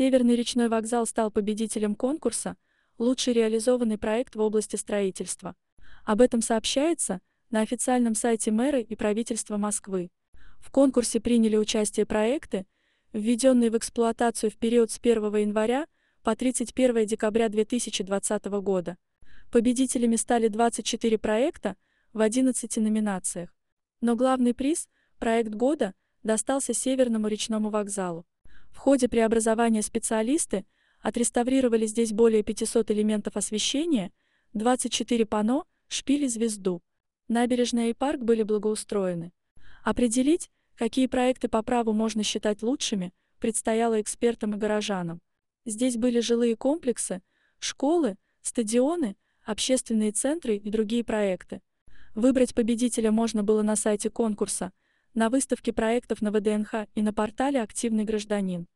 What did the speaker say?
Северный речной вокзал стал победителем конкурса «Лучший реализованный проект в области строительства». Об этом сообщается на официальном сайте мэра и правительства Москвы. В конкурсе приняли участие проекты, введенные в эксплуатацию в период с 1 января по 31 декабря 2020 года. Победителями стали 24 проекта в 11 номинациях. Но главный приз, проект года, достался Северному речному вокзалу. В ходе преобразования специалисты отреставрировали здесь более 500 элементов освещения, 24 панно, шпили звезду. Набережная и парк были благоустроены. Определить, какие проекты по праву можно считать лучшими, предстояло экспертам и горожанам. Здесь были жилые комплексы, школы, стадионы, общественные центры и другие проекты. Выбрать победителя можно было на сайте конкурса, на выставке проектов на ВДНХ и на портале «Активный гражданин».